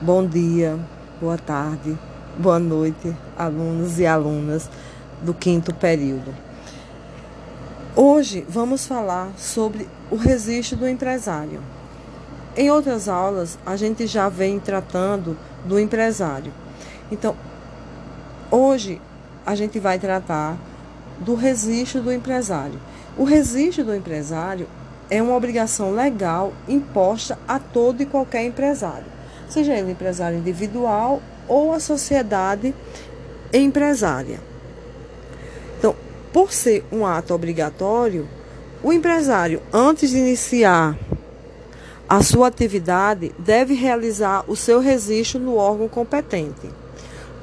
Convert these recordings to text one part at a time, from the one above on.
Bom dia, boa tarde, boa noite, alunos e alunas do quinto período. Hoje vamos falar sobre o registro do empresário. Em outras aulas, a gente já vem tratando do empresário. Então, hoje a gente vai tratar do registro do empresário. O registro do empresário é uma obrigação legal imposta a todo e qualquer empresário seja ele empresário individual ou a sociedade empresária. Então, por ser um ato obrigatório, o empresário, antes de iniciar a sua atividade, deve realizar o seu registro no órgão competente.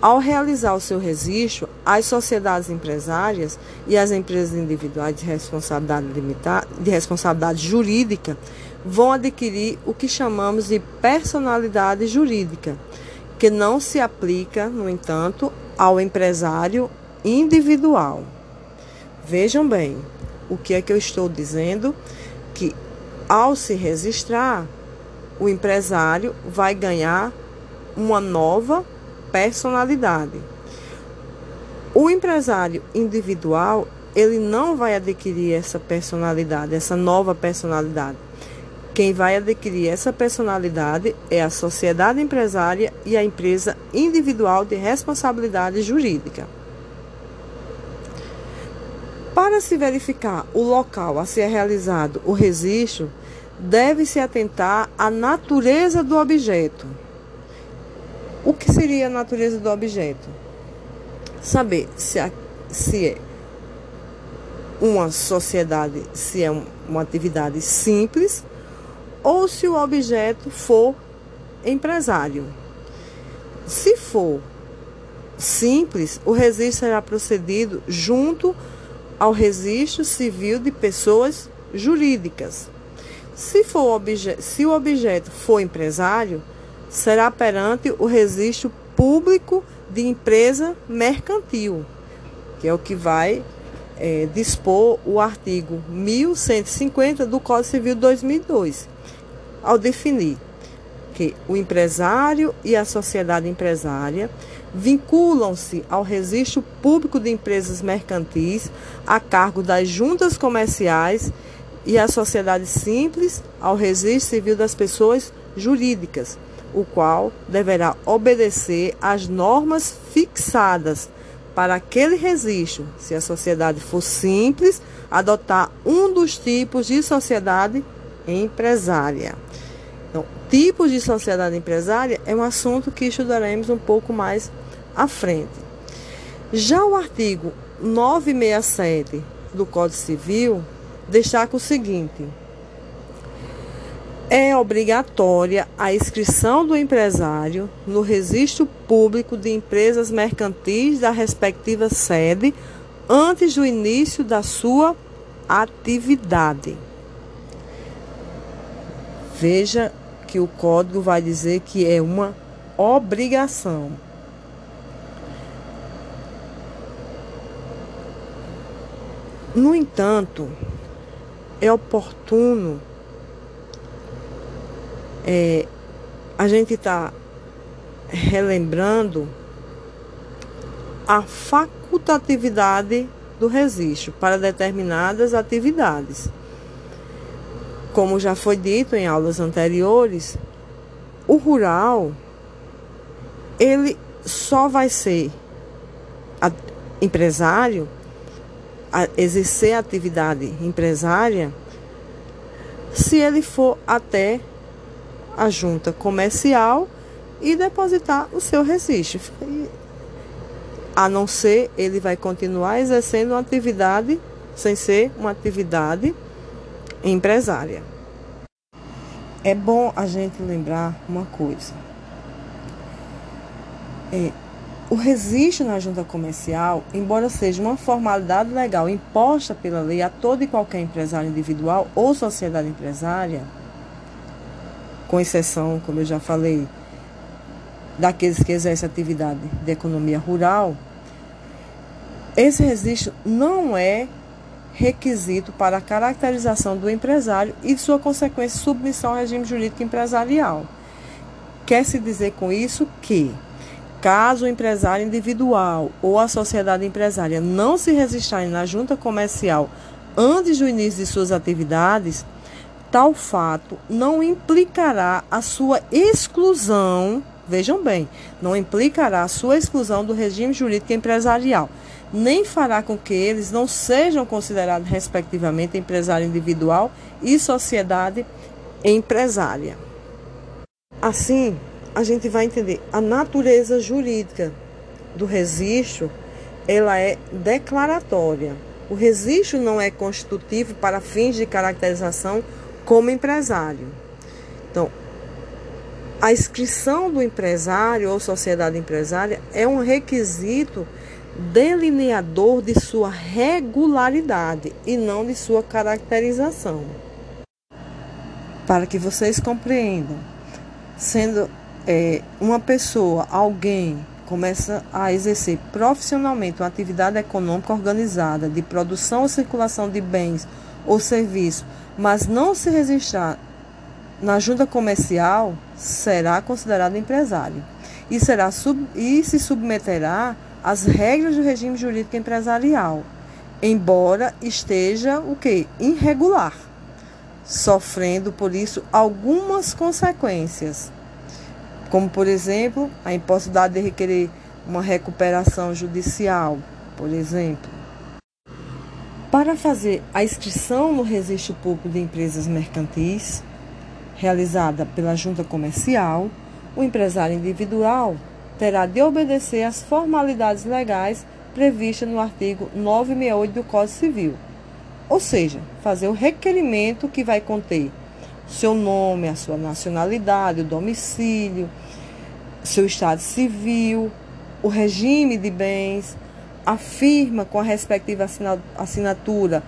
Ao realizar o seu registro, as sociedades empresárias e as empresas individuais de responsabilidade limitada, de responsabilidade jurídica, vão adquirir o que chamamos de personalidade jurídica, que não se aplica, no entanto, ao empresário individual. Vejam bem, o que é que eu estou dizendo? Que ao se registrar, o empresário vai ganhar uma nova personalidade. O empresário individual, ele não vai adquirir essa personalidade, essa nova personalidade. Quem vai adquirir essa personalidade é a sociedade empresária e a empresa individual de responsabilidade jurídica. Para se verificar o local a ser realizado o registro, deve-se atentar à natureza do objeto. O que seria a natureza do objeto? Saber se, a, se é uma sociedade, se é uma atividade simples ou se o objeto for empresário. Se for simples, o registro será procedido junto ao registro civil de pessoas jurídicas. Se, for se o objeto for empresário, será perante o registro público de empresa mercantil, que é o que vai é, dispor o artigo 1150 do Código Civil de 2002 ao definir que o empresário e a sociedade empresária vinculam-se ao registro público de empresas mercantis a cargo das juntas comerciais e a sociedade simples ao registro civil das pessoas jurídicas, o qual deverá obedecer às normas fixadas para aquele registro, se a sociedade for simples, adotar um dos tipos de sociedade empresária. Tipos de sociedade empresária é um assunto que estudaremos um pouco mais à frente. Já o artigo 967 do Código Civil destaca o seguinte: é obrigatória a inscrição do empresário no registro público de empresas mercantis da respectiva sede antes do início da sua atividade. Veja que o código vai dizer que é uma obrigação. No entanto, é oportuno é, a gente está relembrando a facultatividade do registro para determinadas atividades. Como já foi dito em aulas anteriores, o rural ele só vai ser empresário, exercer atividade empresária, se ele for até a junta comercial e depositar o seu registro. A não ser ele vai continuar exercendo uma atividade sem ser uma atividade empresária. É bom a gente lembrar uma coisa. É, o registro na junta comercial, embora seja uma formalidade legal imposta pela lei a todo e qualquer empresário individual ou sociedade empresária, com exceção, como eu já falei, daqueles que exercem atividade de economia rural, esse registro não é requisito para a caracterização do empresário e sua consequência submissão ao regime jurídico empresarial. Quer-se dizer com isso que, caso o empresário individual ou a sociedade empresária não se registrarem na junta comercial antes do início de suas atividades, tal fato não implicará a sua exclusão, vejam bem, não implicará a sua exclusão do regime jurídico empresarial, nem fará com que eles não sejam considerados, respectivamente, empresário individual e sociedade empresária. Assim, a gente vai entender a natureza jurídica do registro, ela é declaratória. O registro não é constitutivo para fins de caracterização como empresário. Então, a inscrição do empresário ou sociedade empresária é um requisito delineador de sua regularidade e não de sua caracterização. Para que vocês compreendam, sendo é, uma pessoa, alguém, começa a exercer profissionalmente uma atividade econômica organizada de produção ou circulação de bens ou serviços, mas não se registrar na junta comercial, será considerado empresário e, será sub, e se submeterá às regras do regime jurídico empresarial, embora esteja o que irregular, sofrendo por isso algumas consequências, como por exemplo a impossibilidade de requerer uma recuperação judicial, por exemplo. Para fazer a inscrição no registro público de empresas mercantis, realizada pela junta comercial, o empresário individual terá de obedecer às formalidades legais previstas no artigo 968 do Código Civil, ou seja, fazer o requerimento que vai conter seu nome, a sua nacionalidade, o domicílio, seu estado civil, o regime de bens, a firma com a respectiva assinatura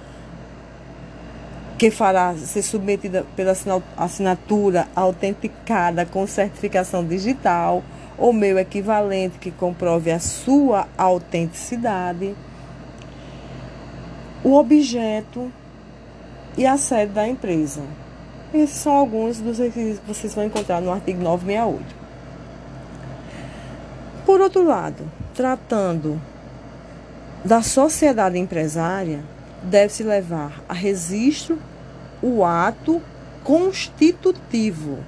que fará ser submetida pela assinatura autenticada com certificação digital ou meio equivalente que comprove a sua autenticidade, o objeto e a sede da empresa. Esses são alguns dos requisitos que vocês vão encontrar no artigo 968. Por outro lado, tratando da sociedade empresária, deve-se levar a registro o ato constitutivo.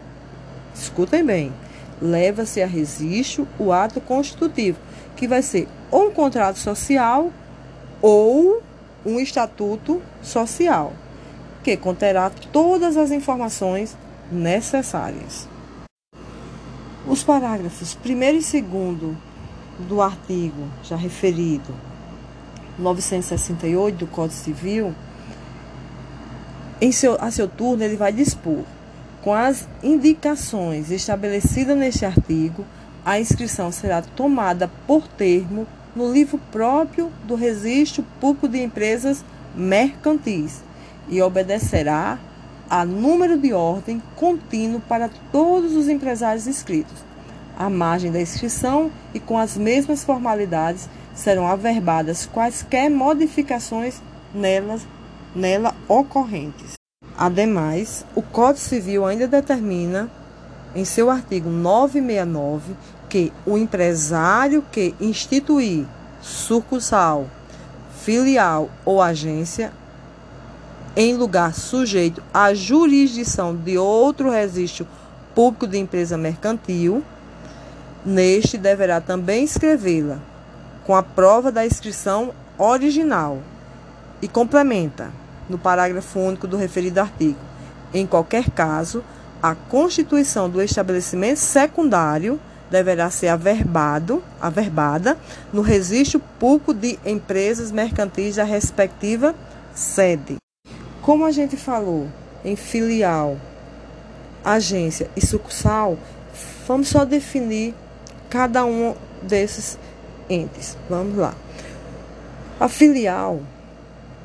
Escutem bem. Leva-se a registro o ato constitutivo, que vai ser ou um contrato social ou um estatuto social, que conterá todas as informações necessárias. Os parágrafos 1 e 2 do artigo já referido 968 do Código Civil, em seu, a seu turno, ele vai dispor, com as indicações estabelecidas neste artigo, a inscrição será tomada por termo no livro próprio do Registro Público de Empresas Mercantis e obedecerá a número de ordem contínuo para todos os empresários inscritos, à margem da inscrição e com as mesmas formalidades serão averbadas quaisquer modificações nelas, nela ocorrentes. Ademais, o Código Civil ainda determina, em seu artigo 969, que o empresário que instituir sucursal, filial ou agência em lugar sujeito à jurisdição de outro registro público de empresa mercantil, neste deverá também escrevê-la com a prova da inscrição original e complementa no parágrafo único do referido artigo. Em qualquer caso, a constituição do estabelecimento secundário deverá ser averbado, averbada no registro público de empresas mercantis da respectiva sede. Como a gente falou em filial, agência e sucursal, vamos só definir cada um desses entes. Vamos lá. A filial,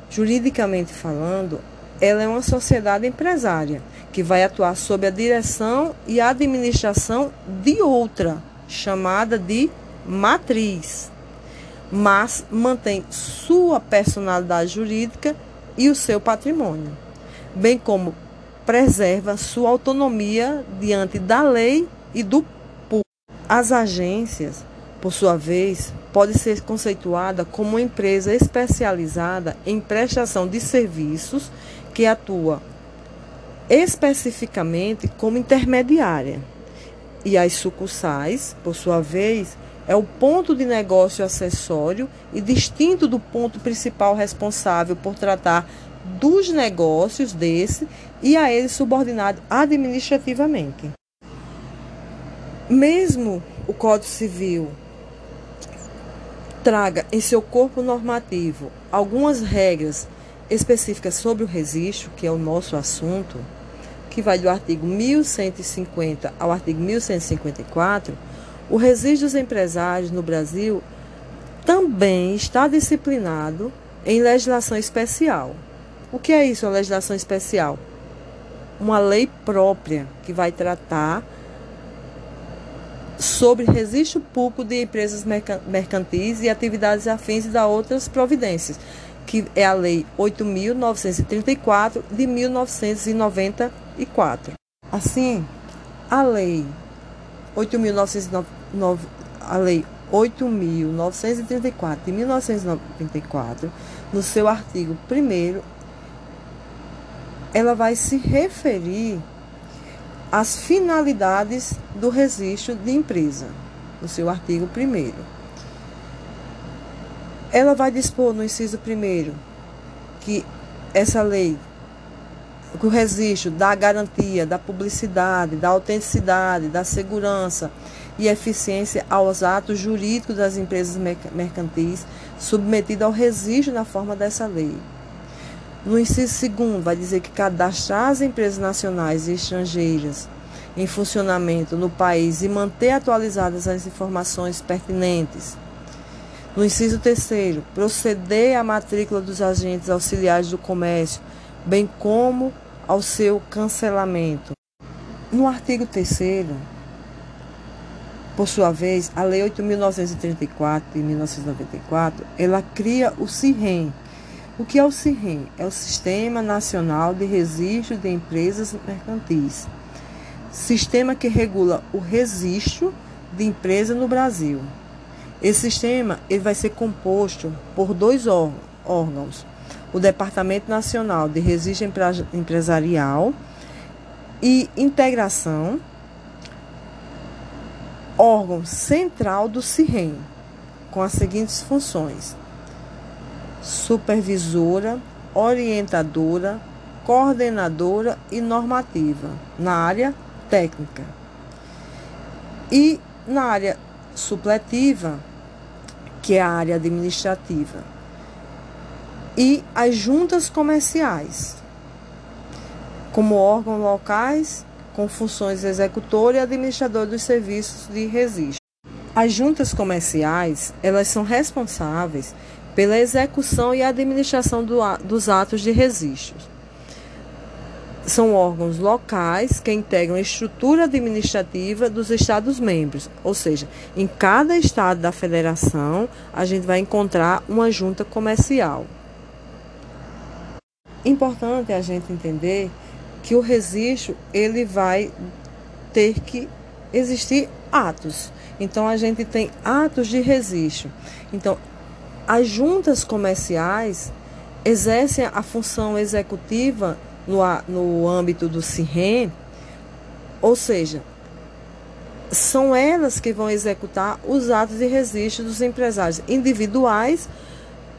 juridicamente falando, ela é uma sociedade empresária que vai atuar sob a direção e administração de outra, chamada de matriz, mas mantém sua personalidade jurídica e o seu patrimônio, bem como preserva sua autonomia diante da lei e do As agências, por sua vez, pode ser conceituada como uma empresa especializada em prestação de serviços que atua especificamente como intermediária. E as sucursais, por sua vez, é o ponto de negócio acessório e distinto do ponto principal responsável por tratar dos negócios desse e a ele subordinado administrativamente. Mesmo o Código Civil traga em seu corpo normativo algumas regras específicas sobre o registro, que é o nosso assunto, que vai do artigo 1150 ao artigo 1154, o registro dos empresários no Brasil também está disciplinado em legislação especial. O que é isso, a legislação especial? Uma lei própria que vai tratar sobre registro público de empresas mercantis e atividades afins e da outras providências, que é a Lei 8.934 de 1994. Assim, a Lei 8.909, a Lei 8.934 de 1994, no seu artigo 1 ela vai se referir às finalidades do registro de empresa, no seu artigo 1 Ela vai dispor no inciso 1 que essa lei o registro da garantia, da publicidade, da autenticidade, da segurança e eficiência aos atos jurídicos das empresas mercantis submetidas ao registro na forma dessa lei. No inciso segundo, vai dizer que cadastrar as empresas nacionais e estrangeiras em funcionamento no país e manter atualizadas as informações pertinentes. No inciso terceiro, proceder à matrícula dos agentes auxiliares do comércio, bem como ao seu cancelamento. No artigo 3 por sua vez, a Lei 8.934 de 1994, ela cria o CIREM. O que é o CIREM? É o Sistema Nacional de Registro de Empresas Mercantis. Sistema que regula o registro de empresa no Brasil. Esse sistema ele vai ser composto por dois órgãos o Departamento Nacional de Registro Empresarial e Integração, órgão central do CIREM, com as seguintes funções: supervisora, orientadora, coordenadora e normativa na área técnica. E na área supletiva, que é a área administrativa e as juntas comerciais, como órgãos locais com funções executor e administrador dos serviços de registro. As juntas comerciais, elas são responsáveis pela execução e administração do, dos atos de registro. São órgãos locais que integram a estrutura administrativa dos Estados-membros, ou seja, em cada estado da federação a gente vai encontrar uma junta comercial. Importante a gente entender que o registro ele vai ter que existir atos. Então a gente tem atos de registro. Então as juntas comerciais exercem a função executiva no, no âmbito do CIRREM, ou seja, são elas que vão executar os atos de registro dos empresários individuais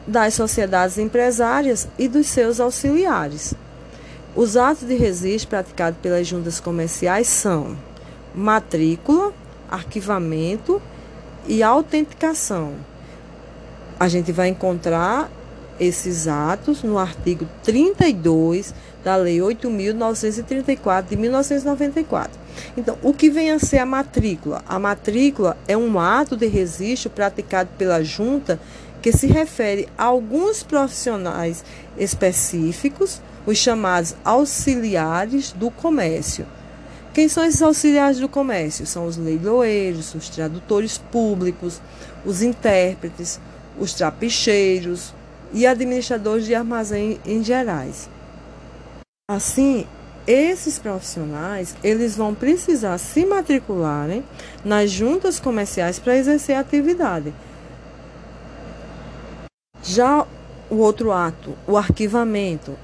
das sociedades empresárias e dos seus auxiliares. Os atos de registro praticados pelas juntas comerciais são matrícula, arquivamento e autenticação. A gente vai encontrar esses atos no artigo 32 da Lei 8.934 de 1994. Então, o que vem a ser a matrícula? A matrícula é um ato de registro praticado pela junta que se refere a alguns profissionais específicos, os chamados auxiliares do comércio. Quem são esses auxiliares do comércio? São os leiloeiros, os tradutores públicos, os intérpretes, os trapicheiros e administradores de armazém em gerais. Assim, esses profissionais eles vão precisar se matricularem nas juntas comerciais para exercer a atividade. Já o outro ato, o arquivamento,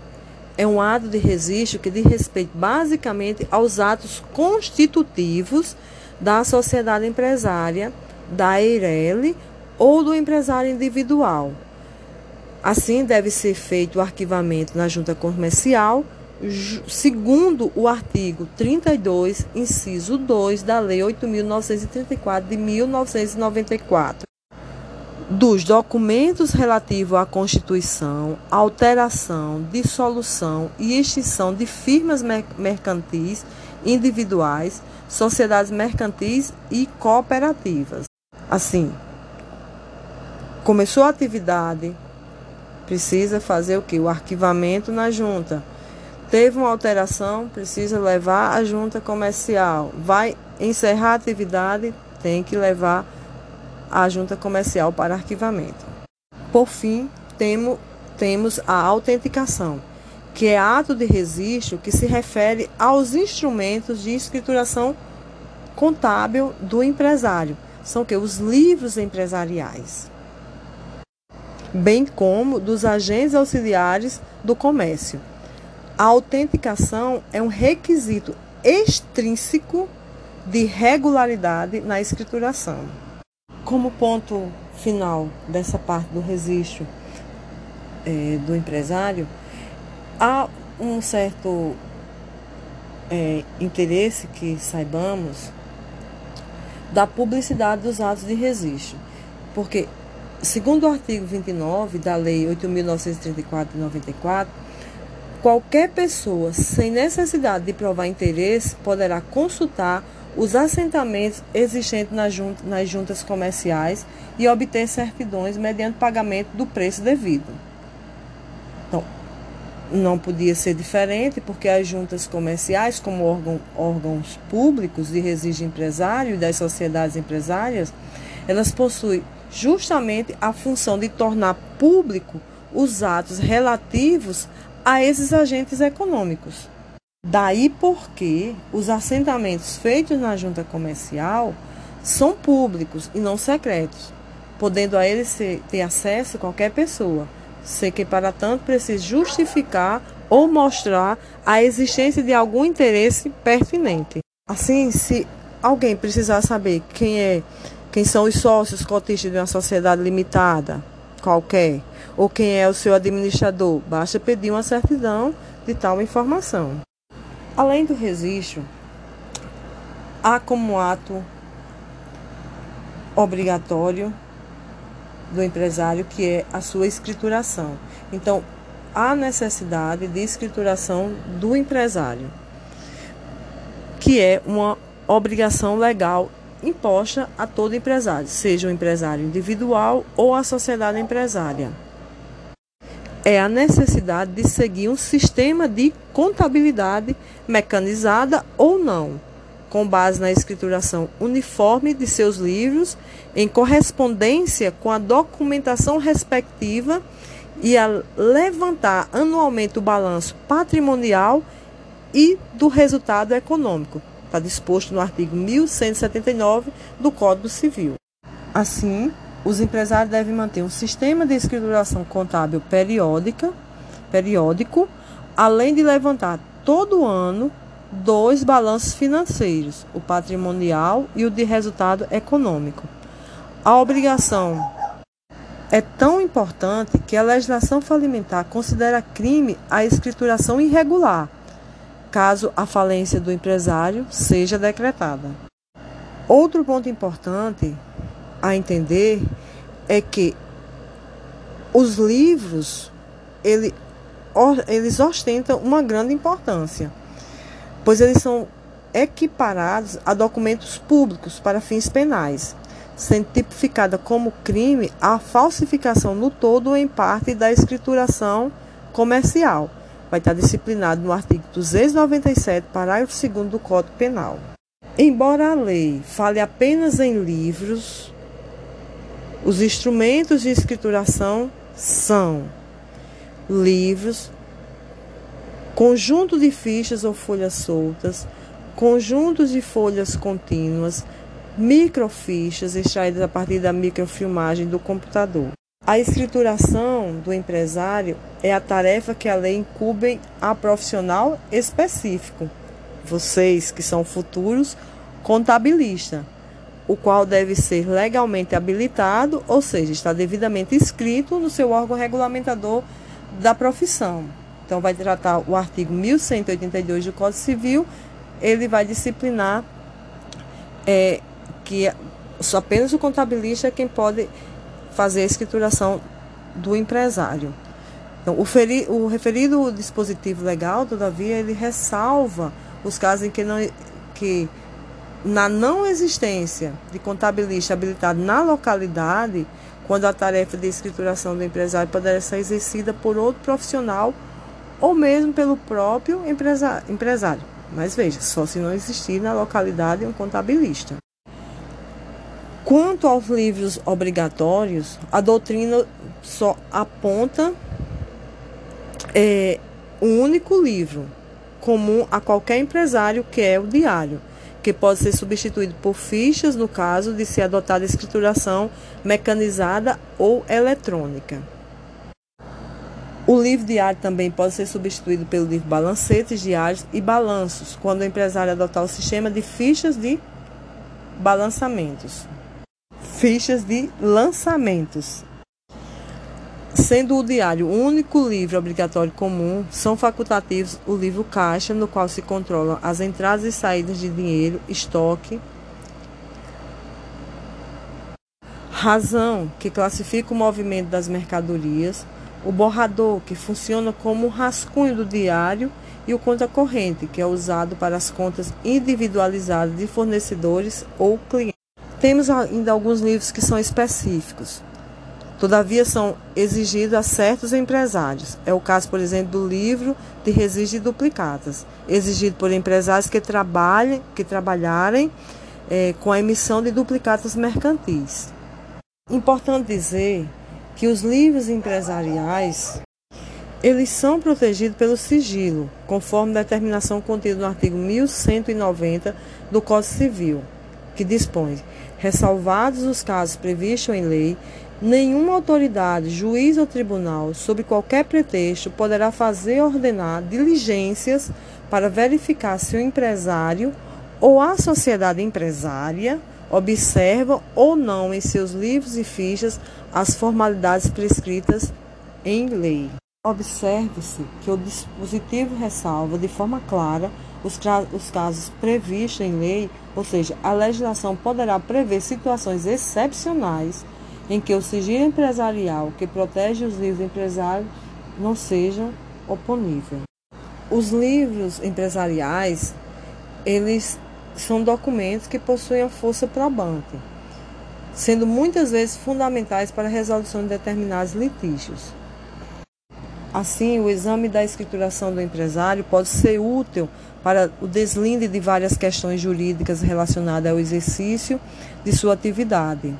é um ato de registro que diz respeito basicamente aos atos constitutivos da sociedade empresária, da EIRELI ou do empresário individual. Assim, deve ser feito o arquivamento na junta comercial, segundo o artigo 32, inciso 2 da Lei 8.934 de 1994 dos documentos relativos à constituição, alteração, dissolução e extinção de firmas mercantis individuais, sociedades mercantis e cooperativas. Assim, começou a atividade, precisa fazer o que? O arquivamento na junta. Teve uma alteração, precisa levar a junta comercial. Vai encerrar a atividade, tem que levar a junta comercial para arquivamento. Por fim, temo, temos a autenticação, que é ato de registro que se refere aos instrumentos de escrituração contábil do empresário. São que os livros empresariais, bem como dos agentes auxiliares do comércio. A autenticação é um requisito extrínseco de regularidade na escrituração. Como ponto final dessa parte do registro é, do empresário, há um certo é, interesse que saibamos da publicidade dos atos de registro, porque, segundo o artigo 29 da Lei 8.934 de 94, qualquer pessoa sem necessidade de provar interesse poderá consultar os assentamentos existentes nas juntas, nas juntas comerciais e obter certidões mediante pagamento do preço devido. Então, não podia ser diferente, porque as juntas comerciais, como órgão, órgãos públicos de registro empresário e das sociedades empresárias, elas possuem justamente a função de tornar público os atos relativos a esses agentes econômicos. Daí porque os assentamentos feitos na junta comercial são públicos e não secretos, podendo a eles ter acesso qualquer pessoa, sem que para tanto precise justificar ou mostrar a existência de algum interesse pertinente. Assim, se alguém precisar saber quem é, quem são os sócios cotistas de uma sociedade limitada qualquer, ou quem é o seu administrador, basta pedir uma certidão de tal informação. Além do registro, há como ato obrigatório do empresário que é a sua escrituração. Então, há necessidade de escrituração do empresário, que é uma obrigação legal imposta a todo empresário, seja o empresário individual ou a sociedade empresária é a necessidade de seguir um sistema de contabilidade mecanizada ou não, com base na escrituração uniforme de seus livros, em correspondência com a documentação respectiva e a levantar anualmente o balanço patrimonial e do resultado econômico. Está disposto no artigo 1179 do Código Civil. Assim, os empresários devem manter um sistema de escrituração contábil periódica, periódico, além de levantar todo ano dois balanços financeiros, o patrimonial e o de resultado econômico. A obrigação é tão importante que a legislação falimentar considera crime a escrituração irregular, caso a falência do empresário seja decretada. Outro ponto importante a entender é que os livros ele, eles ostentam uma grande importância, pois eles são equiparados a documentos públicos para fins penais, sendo tipificada como crime a falsificação no todo ou em parte da escrituração comercial. Vai estar disciplinado no artigo 297, parágrafo 2 do Código Penal. Embora a lei fale apenas em livros, os instrumentos de escrituração são livros, conjunto de fichas ou folhas soltas, conjuntos de folhas contínuas, microfichas extraídas a partir da microfilmagem do computador. A escrituração do empresário é a tarefa que a lei incube a profissional específico, vocês que são futuros contabilistas, o qual deve ser legalmente habilitado, ou seja, está devidamente inscrito no seu órgão regulamentador da profissão. Então, vai tratar o artigo 1182 do Código Civil, ele vai disciplinar é, que apenas o contabilista é quem pode fazer a escrituração do empresário. Então, o, feri, o referido dispositivo legal, todavia, ele ressalva os casos em que, não, que na não existência de contabilista habilitado na localidade, quando a tarefa de escrituração do empresário poderá ser exercida por outro profissional ou mesmo pelo próprio empresário. Mas veja, só se não existir na localidade um contabilista. Quanto aos livros obrigatórios, a doutrina só aponta é, um único livro comum a qualquer empresário, que é o diário, que pode ser substituído por fichas no caso de ser adotada escrituração mecanizada ou eletrônica. O livro diário também pode ser substituído pelo livro balancetes diários e balanços, quando o empresário adotar o sistema de fichas de balançamentos fichas de lançamentos. Sendo o diário o único livro obrigatório comum, são facultativos o livro caixa, no qual se controlam as entradas e saídas de dinheiro, estoque, razão, que classifica o movimento das mercadorias, o borrador, que funciona como um rascunho do diário, e o conta corrente, que é usado para as contas individualizadas de fornecedores ou clientes. Temos ainda alguns livros que são específicos. Todavia, são exigidos a certos empresários. É o caso, por exemplo, do livro de registro de duplicatas, exigido por empresários que trabalhem, que trabalharem é, com a emissão de duplicatas mercantis. Importante dizer que os livros empresariais eles são protegidos pelo sigilo, conforme determinação contida no artigo 1190 do Código Civil, que dispõe Ressalvados os casos previstos em lei, nenhuma autoridade, juiz ou tribunal, sob qualquer pretexto, poderá fazer ordenar diligências para verificar se o empresário ou a sociedade empresária observa ou não em seus livros e fichas as formalidades prescritas em lei. Observe-se que o dispositivo ressalva de forma clara os, os casos previstos em lei, ou seja, a legislação poderá prever situações excepcionais em que o sigilo empresarial que protege os livros empresários não seja oponível. Os livros empresariais, eles são documentos que possuem a força probante, sendo muitas vezes fundamentais para a resolução de determinados litígios. Assim, o exame da escrituração do empresário pode ser útil para o deslinde de várias questões jurídicas relacionadas ao exercício de sua atividade.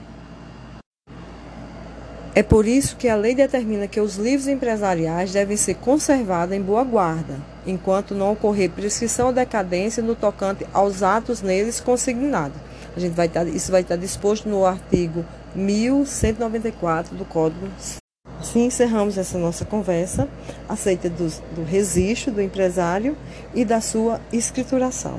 É por isso que a lei determina que os livros empresariais devem ser conservados em boa guarda, enquanto não ocorrer prescrição ou decadência no tocante aos atos neles consignados. A gente vai estar, isso vai estar disposto no artigo 1194 do Código Assim encerramos essa nossa conversa acerca do, do registro do empresário e da sua escrituração.